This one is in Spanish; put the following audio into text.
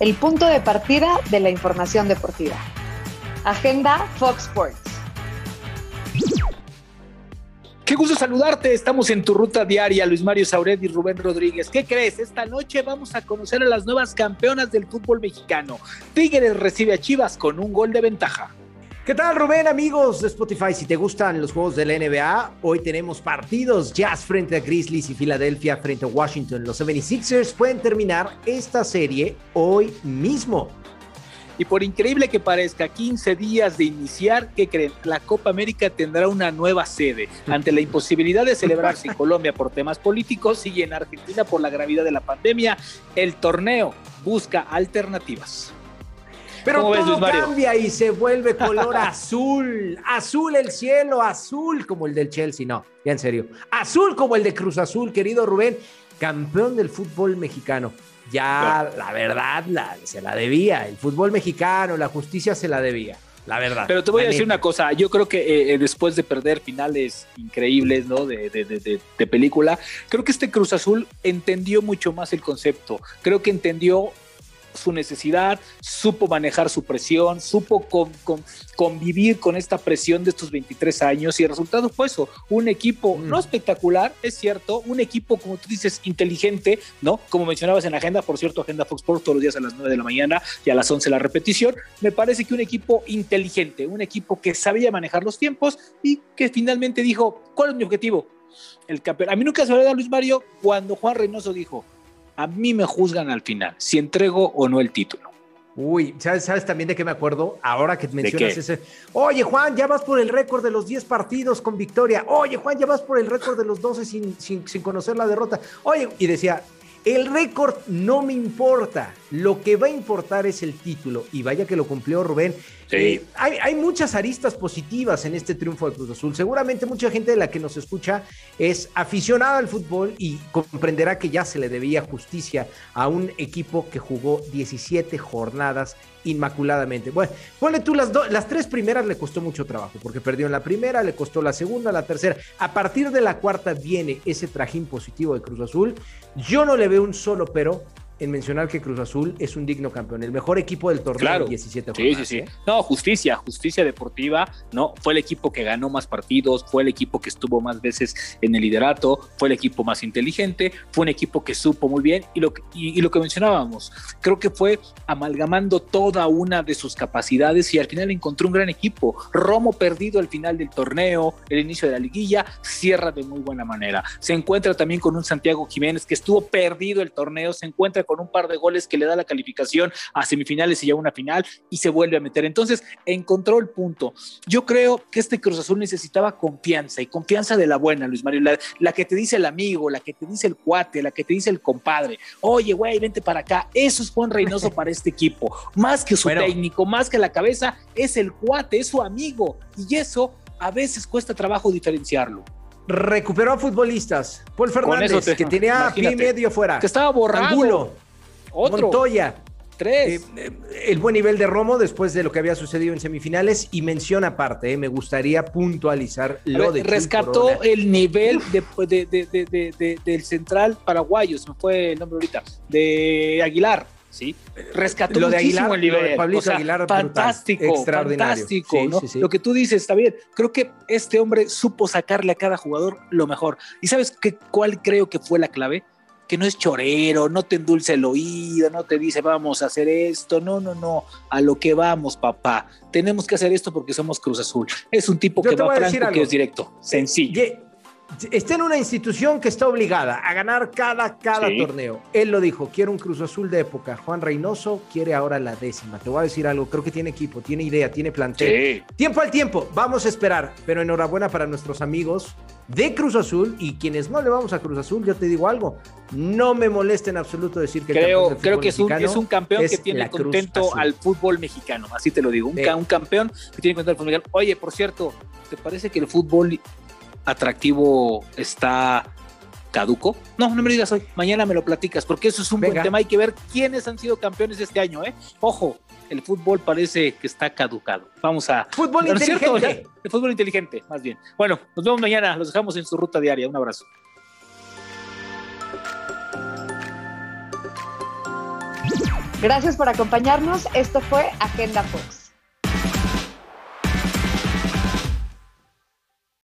el punto de partida de la información deportiva. Agenda Fox Sports. Qué gusto saludarte. Estamos en tu ruta diaria, Luis Mario Sauret y Rubén Rodríguez. ¿Qué crees? Esta noche vamos a conocer a las nuevas campeonas del fútbol mexicano. Tigres recibe a Chivas con un gol de ventaja. ¿Qué tal, Rubén, amigos de Spotify? Si te gustan los juegos de la NBA, hoy tenemos partidos. Jazz frente a Grizzlies y Filadelfia frente a Washington. Los 76ers pueden terminar esta serie hoy mismo. Y por increíble que parezca, 15 días de iniciar, ¿qué creen? La Copa América tendrá una nueva sede. Ante la imposibilidad de celebrarse en Colombia por temas políticos y en Argentina por la gravedad de la pandemia, el torneo busca alternativas. Pero todo cambia y se vuelve color azul. Azul el cielo, azul como el del Chelsea. No, ya en serio. Azul como el de Cruz Azul, querido Rubén. Campeón del fútbol mexicano ya la verdad se la debía. El fútbol mexicano, la justicia se la debía. La verdad. Pero te voy a decir una cosa, yo creo que eh, eh, después de perder finales increíbles, ¿no? De, de, película, creo que este Cruz Azul entendió mucho más el concepto. Creo que entendió su necesidad, supo manejar su presión, supo convivir con esta presión de estos 23 años y el resultado fue eso, un equipo mm. no espectacular, es cierto, un equipo, como tú dices, inteligente, ¿no? Como mencionabas en la agenda, por cierto, agenda Fox Sports todos los días a las 9 de la mañana y a las 11 la repetición, me parece que un equipo inteligente, un equipo que sabía manejar los tiempos y que finalmente dijo, ¿cuál es mi objetivo? El campeón. A mí nunca se me olvida Luis Mario cuando Juan Reynoso dijo, a mí me juzgan al final, si entrego o no el título. Uy, ¿sabes, ¿sabes también de qué me acuerdo? Ahora que mencionas ese. Oye, Juan, ya vas por el récord de los 10 partidos con victoria. Oye, Juan, ya vas por el récord de los 12 sin, sin, sin conocer la derrota. Oye, y decía, el récord no me importa. Lo que va a importar es el título. Y vaya que lo cumplió Rubén. Eh, hay, muchas aristas positivas en este triunfo de Cruz Azul. Seguramente mucha gente de la que nos escucha es aficionada al fútbol y comprenderá que ya se le debía justicia a un equipo que jugó 17 jornadas inmaculadamente. Bueno, ponle tú las, las tres primeras le costó mucho trabajo, porque perdió en la primera, le costó la segunda, la tercera. A partir de la cuarta viene ese trajín positivo de Cruz Azul. Yo no le veo un solo pero en mencionar que Cruz Azul es un digno campeón, el mejor equipo del torneo claro. 17 Sí, sí, sí. ¿eh? No, justicia, justicia deportiva, ¿no? Fue el equipo que ganó más partidos, fue el equipo que estuvo más veces en el liderato, fue el equipo más inteligente, fue un equipo que supo muy bien y lo, y, lo que mencionábamos, creo que fue amalgamando toda una de sus capacidades y al final encontró un gran equipo. Romo perdido al final del torneo, el inicio de la liguilla, cierra de muy buena manera. Se encuentra también con un Santiago Jiménez que estuvo perdido el torneo, se encuentra con un par de goles que le da la calificación a semifinales y ya una final y se vuelve a meter. Entonces encontró el punto. Yo creo que este Cruz Azul necesitaba confianza y confianza de la buena, Luis Mario, la, que te dice el amigo, la que te dice el cuate, la que te dice el compadre. Oye, güey, vente para acá. Eso es Juan Reynoso para este equipo. Más que su técnico, más que la cabeza, es el cuate, es su amigo. Y eso a veces cuesta trabajo diferenciarlo recuperó a futbolistas. Paul Fernández, que tenía pie y medio fuera. Que estaba borrado. Angulo, otro. Montoya. Tres. Eh, eh, el buen nivel de Romo después de lo que había sucedido en semifinales y mención aparte, eh, me gustaría puntualizar lo de Rescató el nivel de, del central paraguayo, se me fue el nombre ahorita, de Aguilar. ¿Sí? Rescató lo de Aguilar, el nivel. Pablito Aguilar, fantástico, fantástico. lo que tú dices está bien. Creo que este hombre supo sacarle a cada jugador lo mejor. ¿Y sabes qué, cuál creo que fue la clave? que no es chorero, no te endulce el oído, no te dice vamos a hacer esto, no, no, no, a lo que vamos, papá. Tenemos que hacer esto porque somos Cruz Azul. Es un tipo que va franco, que es directo, sencillo está en una institución que está obligada a ganar cada, cada torneo. Él lo dijo, quiero un Cruz Azul de época. Juan Reynoso quiere ahora la décima. Te voy a decir algo, creo que tiene equipo, tiene idea, tiene plantel. Tiempo al tiempo, vamos a esperar. Pero enhorabuena para nuestros amigos de Cruz Azul y quienes no le vamos a Cruz Azul, yo te digo algo, no me molesta en absoluto decir que creo, creo que es un, es un campeón que tiene contento al fútbol mexicano, así te lo digo, un, un campeón que tiene contento al fútbol mexicano. Oye, por cierto, ¿te parece que el fútbol atractivo está caduco? No, no me digas hoy, mañana me lo platicas, porque eso es un buen tema. Hay que ver quiénes han sido campeones este año, ¿eh? Ojo, el fútbol parece que está caducado. Vamos a. Fútbol inteligente. El fútbol inteligente, más bien. Bueno, nos vemos mañana, los dejamos en su ruta diaria. Un abrazo. Gracias por acompañarnos. Esto fue Agenda Fox.